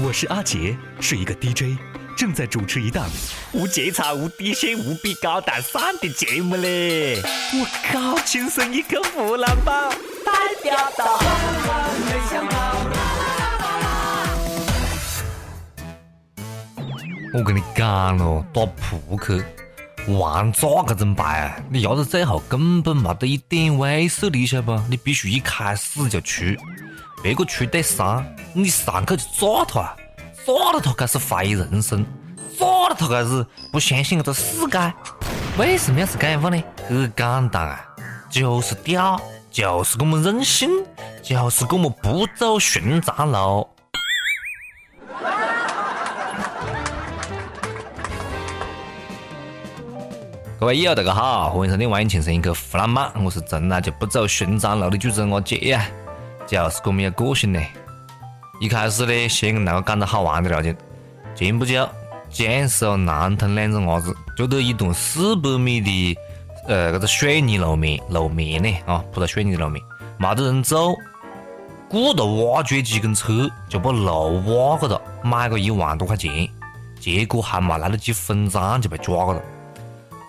我是阿杰，是一个 DJ，正在主持一档无节操、无底线、无比高大上的节目嘞！我靠，亲生一个湖南宝，代表到。我跟你讲咯，打扑克玩咋个整牌啊？你压到最后根本没得一点威慑力，晓得不？你必须一开始就出，别个出对三，你上去就炸他啊！炸了他开始怀疑人生，炸了他开始不相信这个世界。为什么要是这样呢？很简单啊，就是屌，就是这么任性，就是这么不走寻常路。各位友，大家好，欢迎收听《万影情深一刻湖南版》，我是从来就不走寻常路的主持人阿杰呀，就是这么有个性呢。一开始呢，先跟大家讲个好玩的了解。前不久，江苏南通两只伢子就得一段四百米的呃这个水泥路面路面呢啊铺在水泥路面，没得人走，雇个挖掘机跟车就把路挖个了，买个一万多块钱，结果还没来得及分赃就被抓个了。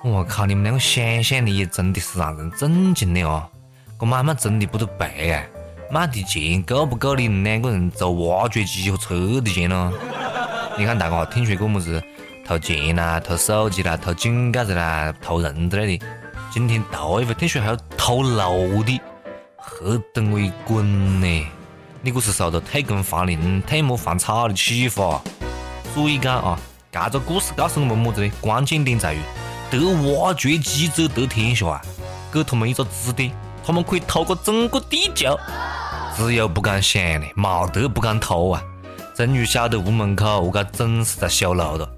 我靠！你们两个想象力也真的是让人震惊的哦！这买卖真的不得赔啊！卖的钱够不够你们两个人租挖掘机和车的钱呢？你看大家听说过么子偷钱啦、偷手机啦、偷井盖子啦、偷人之类的，今天头一回听说还有偷楼的，何等为滚呢？你这是受到退耕还林、退牧还草的启发。所以讲啊，这个故事告诉我们么子呢？关键点在于。得挖掘机者得天下啊！给他们一个指点，他们可以偷个整个地球。只有不敢想的，没得不敢偷啊！终于晓得屋门口我该准是在修路了。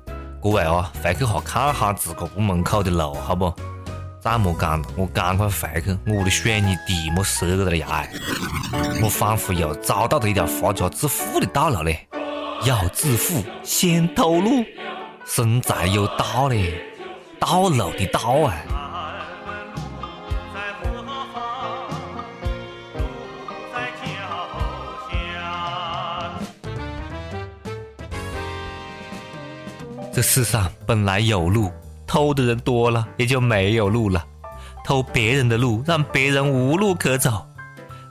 各位啊，回去哈看哈自个屋门口的路，好不？再莫讲了，我赶快回去，我的水泥地莫折个了牙！我仿佛又找到了一条发家致富的道路嘞！要致富，先偷路，生财有道嘞！道路的道啊！这世上本来有路，偷的人多了，也就没有路了。偷别人的路，让别人无路可走。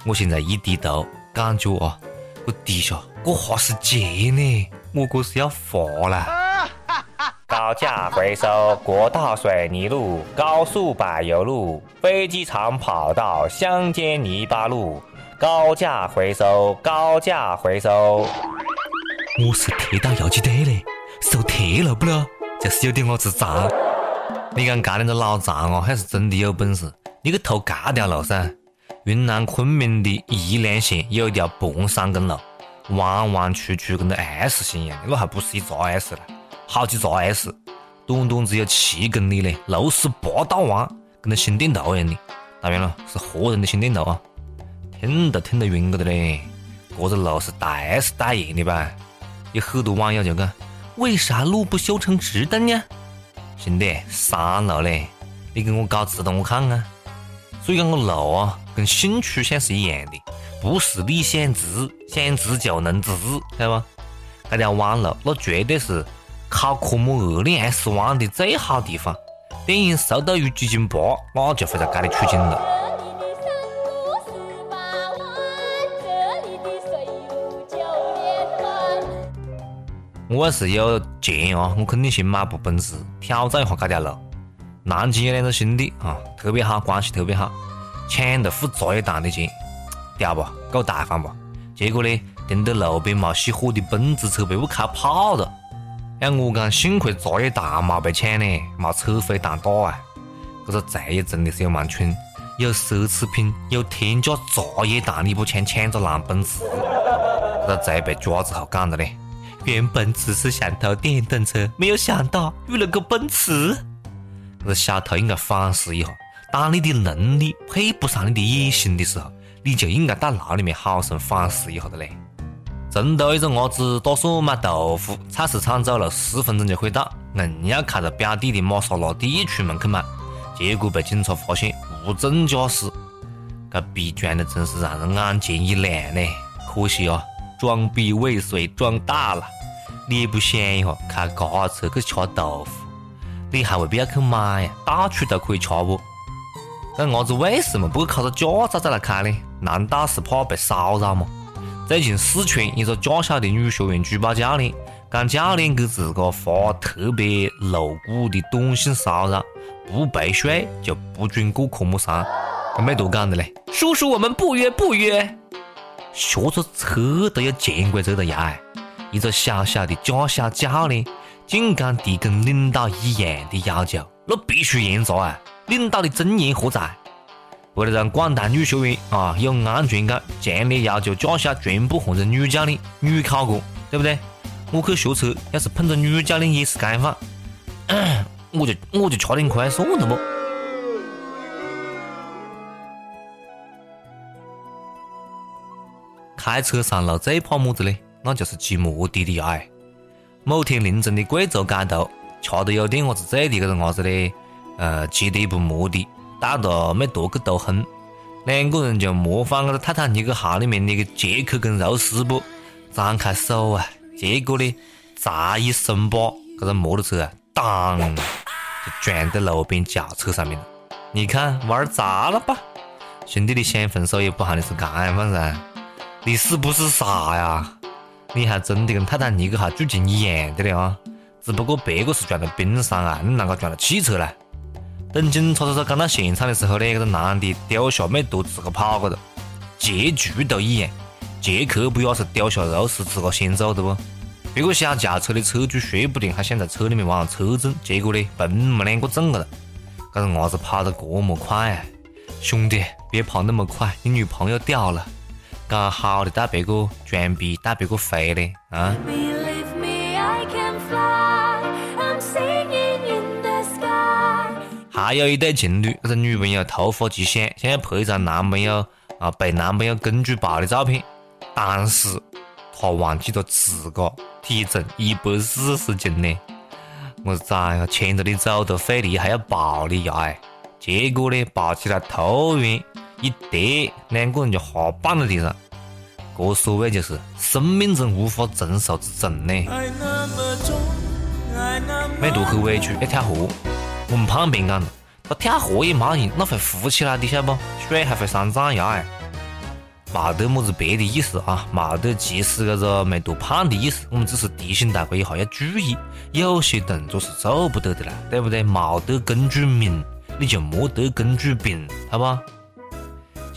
我现在一低头，感觉啊，我底下我哈是劫呢，我这是要发了。高价回收，国道水泥路，高速柏油路，飞机场跑道，乡间泥巴路。高价回收，高价回收。我是铁道游击队的，收铁路不咯？就是有点我子脏。你讲这两个老残哦，还是真的有本事？你去偷这条路噻！云南昆明的宜良县有一条盘山公路，弯弯曲曲，跟个 S 型一样的，那还不是一只 S 了？好几座 S，短短只有七公里嘞，六十八道弯，跟个心电图一样的。当然了，是活人的心电图啊，听都听得晕个的嘞。这个路是大 S 代言的吧？有很多网友就讲，为啥路不修成直的呢？兄弟，山路嘞，你给我搞直的我看看。所以讲个路啊，跟性取向是一样的，不是你想直想直就能直，晓得吧？这条弯路，那绝对是。考科目二练 S 弯的最好地方，电影《速度与激情八》那就会在这里取景了。我要是有钱啊，我肯定先买部奔驰，挑战一下这条路。南京有两个兄弟啊，特别好，关系特别好，抢着付茶叶蛋的钱，屌不？够大方不？结果呢，停在路边没熄火的奔驰车被我开跑了。要我讲，幸亏茶叶蛋没被抢呢，没车飞蛋大啊！这个贼也真的是有蛮蠢，有奢侈品，有天价茶叶蛋，你不抢，抢个烂奔驰！这个贼被抓之后讲的呢，原本只是想偷电动车，没有想到遇了个奔驰。这小偷应该反思一下，当你的能力配不上你的野心的时候，你就应该到牢里面好生反思一下的嘞。成都一个伢子打算买豆腐，菜市场走路十分钟就可以到，硬要开着表弟的玛莎拉蒂出门去买，结果被警察发现无证驾驶，这逼装的真是让人眼前一亮呢。可惜啊，装逼尾随装大了。你不想一下，开嘎车去吃豆腐，你还未必要去买呀，到处都可以吃不？那伢子为什么不考个驾照再来开呢？难道是怕被骚扰吗？最近四川一个驾校的女学员举报教练，讲教练给自个发特别露骨的短信骚扰，不陪睡就不准过科目三。跟美图讲的嘞，叔叔我们不约不约，学着车都要潜规则的呀！一个小小的驾校教练，竟敢提跟领导一样的要求，那必须严查啊！领导的尊严何在？为了让广大女学员啊有安全感，强烈要求驾校全部换成女教练、女考官，对不对？我去学车，要是碰着女教练也是该放，我就我就吃点亏算了不？开车上路最怕么子嘞？那就是骑摩的的呀！某天凌晨的贵州街头，吃得有点伢子醉的这个伢子嘞，呃，骑的一部摩的，带着没多个兜风，两个人就模仿那个泰坦尼克号里面那个杰克跟罗斯不，张开手啊，结果呢，砸一声把，这个摩托车啊，当就撞在路边轿车上面了。你看玩砸了吧？兄弟，你想分手也不喊你是干饭噻？你是不是傻呀？你还真的跟泰坦尼克号剧情一样的了啊！只不过别个是撞到冰山啊，你啷个撞到汽车呢？等警察叔叔赶到现场的时候呢，这个男的丢下美图自个跑过了，结局都一样。杰克不也是丢下肉丝自个先走的不？别个想驾车的车主说不定还想在车里面玩车震，结果呢，嘣么两个中了了。这个伢子跑得这么快！兄弟，别跑那么快，你女朋友掉了。讲好的带别个装逼带别个飞嘞啊！还有一对情侣，这个女朋友突发奇想，想要拍一张男朋友啊被男朋友公主抱的照片，但是她忘记了自个体重一百四十斤呢。我崽呀，牵着你走都费力，还要抱你呀哎！结果呢，抱起来突然。一跌，两个人就哈绊在地上。这所谓就是生命中无法承受之重呢。美图很委屈，要跳河。我们旁边讲了，他跳河也没用，那会浮起来的，晓得不？水还会上涨呀哎。没得么子别的意思啊，没得歧视这个美图胖的意思。我们只是提醒大家一下要注意，有些动作是做不得的啦，对不对？没得公主命，你就莫得公主病，好不？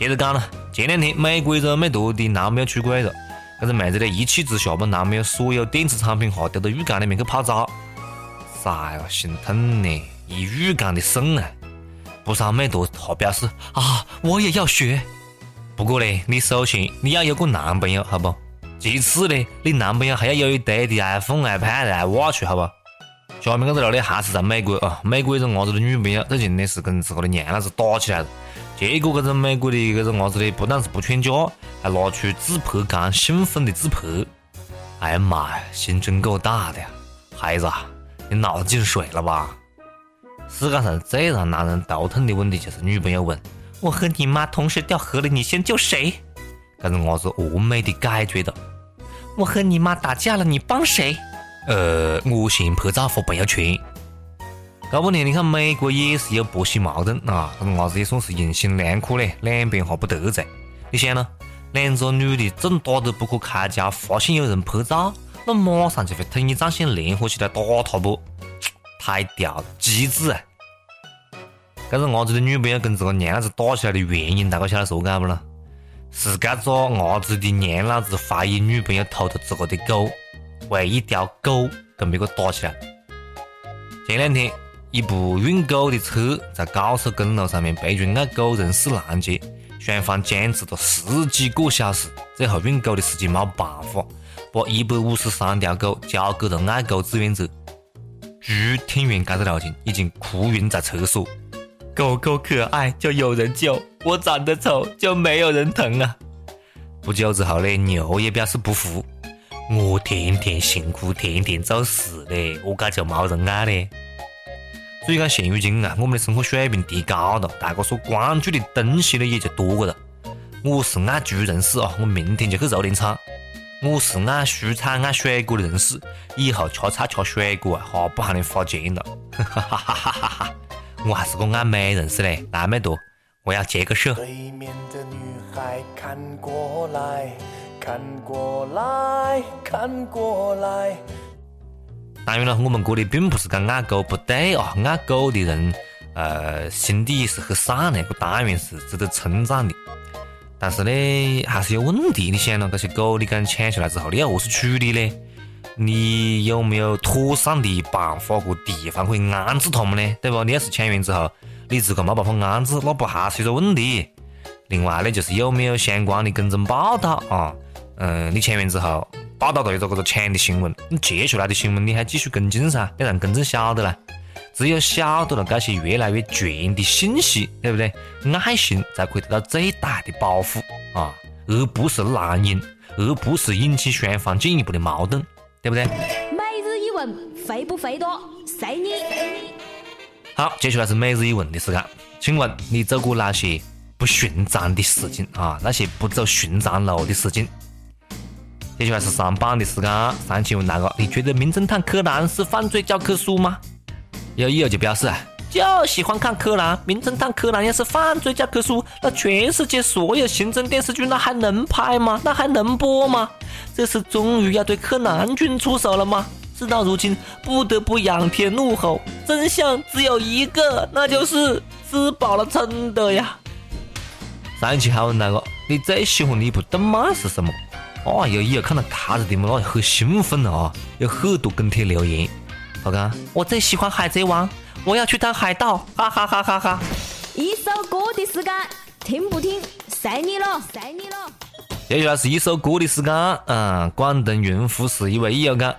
接着讲了，前两天美国一个美图的男朋友出轨了，这个妹子呢一气之下把男朋友所有电子产品哈丢到浴缸里面去泡澡，啥呀心痛呢，一浴缸的肾啊！不少美图还表示啊，我也要学。不过呢，你首先你要有个男朋友，好不？其次呢，你男朋友还要有一堆的 iPhone、iPad、iWatch，好不？下面这个呢还是在美国啊，美国一个伢子的女朋友最近呢是跟自个的娘老子打起来了。结果，这个美国的这个伢子呢，不但是不劝架，还拿出自拍杆，兴奋的自拍。哎呀妈呀，心真够大的呀！孩子，你脑子进水了吧？世界上最让男人头痛的问题就是女朋友问：“我和你妈同时掉河里，你先救谁？”这个伢子完美的解决了。我和你妈打架了，你帮谁？呃，我先拍照发朋友圈。搞不呢？你看美国也是有婆媳矛盾啊，这伢子也算是用心良苦嘞，两边哈不得罪。你想呢？两个女的正打得不可开交，发现有人拍照，那马上就会统一战线，联合起来打他不？太屌，机智啊！这个伢子的女朋友跟这个娘子打起来的原因，大家晓得说干不啦？是这个伢子的娘老子怀疑女朋友偷了自个的狗，为一条狗跟别个打起来。前两天。一部运狗的车在高速公路上面被群爱狗人士拦截，双方僵持了十几个小时，最后运狗的司机没办法，把一百五十三条狗交给了爱狗志愿者。猪听完这个事情，已经哭晕在厕所。狗狗可爱就有人救，我长得丑就没有人疼啊！不久之后呢，牛也表示不服，我天天辛苦，天天做事嘞，我这就没人爱嘞。所以讲，现如今啊，我们的生活水平提高了，大家所关注的东西呢也就多了。我是爱猪人士啊，我明天就去肉联厂。我是爱蔬菜爱水果的人士，以后吃菜吃水果啊，哈不喊你花钱了。哈哈哈哈哈哈！我还是个爱美人士嘞，那么多，我要接个手。对面的女孩看过来看过来看过来。当然了，我们这里并不是讲爱狗不对啊，爱狗的人，呃，心底是很善良，这当然是值得称赞的。但是呢，还是有问题。你想了，这些狗你刚抢下来之后，你要何是处理呢？你有没有妥善的办法个地方可以安置它们呢？对不？你要是抢完之后，你自个没办法安置，那不还是一个问题？另外呢，就是有没有相关的跟踪报道啊？嗯，你签完之后，报道到一个这个抢的新闻，你接下来的新闻你还继续跟进噻，要让公众晓得啦。只有晓得了这些越来越全的信息，对不对？爱心才可以得到最大的保护啊，而不是滥用，而不是引起双方进一步的矛盾，对不对？每日一问，肥不肥多？随你。好，接下来是每日一问的时间，请问你做过哪些不寻常的事情啊？那些不走寻常路的事情？接下来是上榜的时间，上期问那个，你觉得《名侦探柯南》是犯罪教科书吗？有友就表示，就喜欢看柯南，名侦探柯南要是犯罪教科书，那全世界所有刑侦电视剧那还能拍吗？那还能播吗？这是终于要对柯南君出手了吗？事到如今，不得不仰天怒吼，真相只有一个，那就是吃饱了撑的呀。上一期还问那个，你最喜欢的一部动漫是什么？哦，有友看到卡子的嘛，那很兴奋啊，有很多跟帖留言。好看，我最喜欢海贼王，我要去当海盗，哈哈哈哈哈！一首歌的时间，听不听，随你了，随你了。接下来是一首歌的时间，嗯，广东云浮市一位友讲，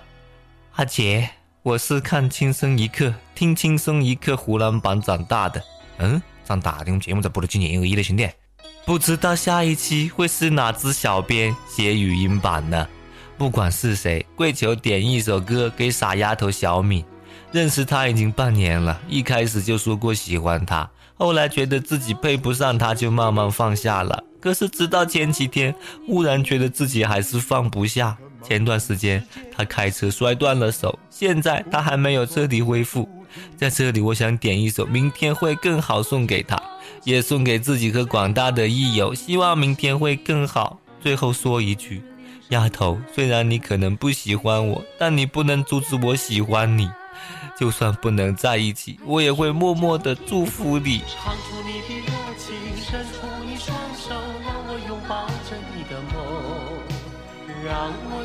阿杰，我是看《轻松一刻》、听《轻松一刻》湖南版长大的，嗯，长大的，我们节目才播了几年而已了，兄弟，不知道下一期会是哪只小编写语音版呢？不管是谁，跪求点一首歌给傻丫头小敏。认识她已经半年了，一开始就说过喜欢她，后来觉得自己配不上她，就慢慢放下了。可是直到前几天，忽然觉得自己还是放不下。前段时间她开车摔断了手，现在她还没有彻底恢复。在这里，我想点一首《明天会更好》送给她，也送给自己和广大的益友，希望明天会更好。最后说一句。丫头，虽然你可能不喜欢我，但你不能阻止我喜欢你。就算不能在一起，我也会默默的祝福你。唱出你的热情，伸出你双手，让我拥抱着你的梦，让我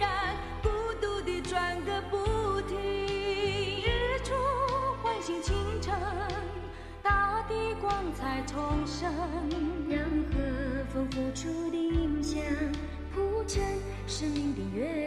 醒清晨，大地光彩重生，让和风拂出的音响。谱成生命的乐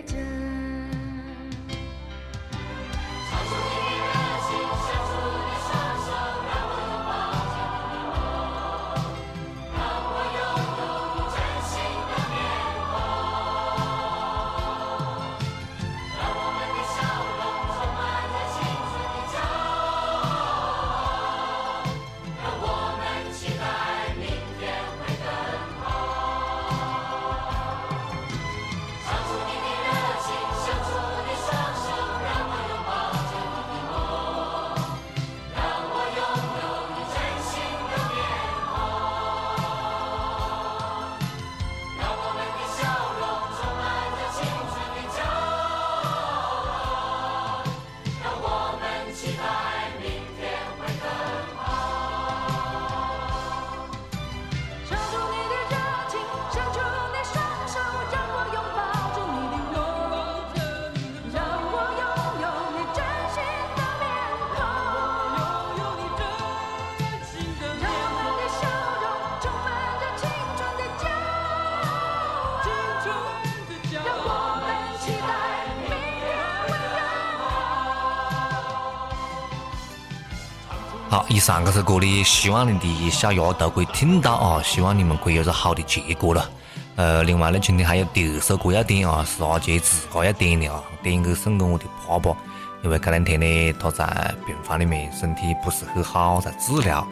好，以上这首歌呢，希望你的小丫头可以听到啊，希望你们可以有个好的结果了。呃，另外呢，今天还有第二首歌要点啊，是阿杰自个要点的啊，点给送给我的爸爸，因为这两天呢，他在病房里面，身体不是很好，在治疗，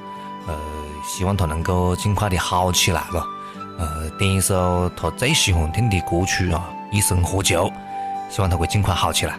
呃，希望他能够尽快的好起来了。呃，点一首他最喜欢听的歌曲啊，《一生何求》，希望他会尽快好起来。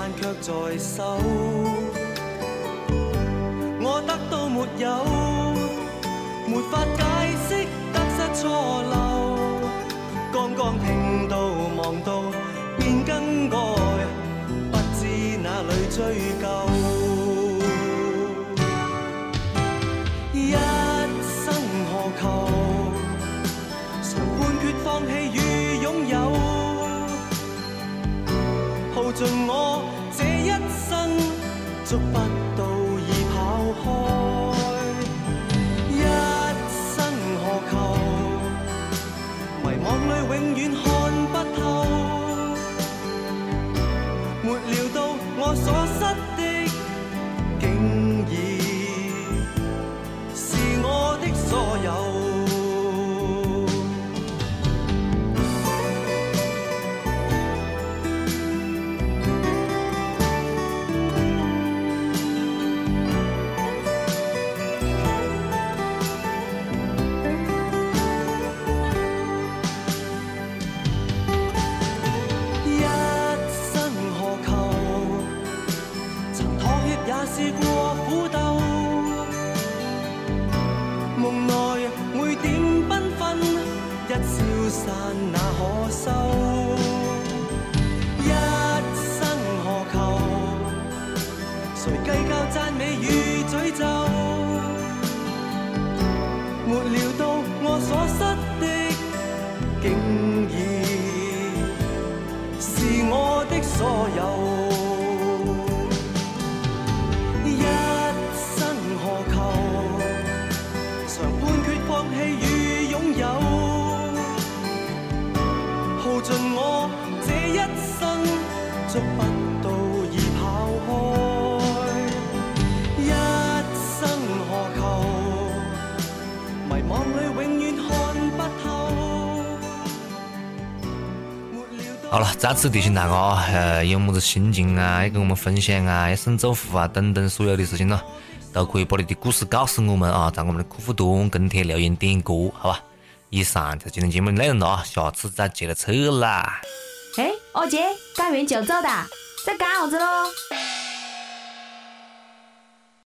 盼卻在手。我得到沒有？沒法解釋得失錯漏。剛剛聽到望到便更改，不知哪里追究。一生何求？常判決放棄與擁有，耗盡我，捉不耗盡我這一生，捉不到已跑開。一生何求？迷惘裏永遠看不透。好了，再次提醒大家，呃，有么子心情啊，要跟我们分享啊，要送祝福啊，等等所有的事情咯，都可以把你的故事告诉我们啊，在我们的客户端跟帖留言点歌，好吧？以上就今天节目内容了，下次再接着扯啦。哎，二姐，干完就走的，在干啥子喽？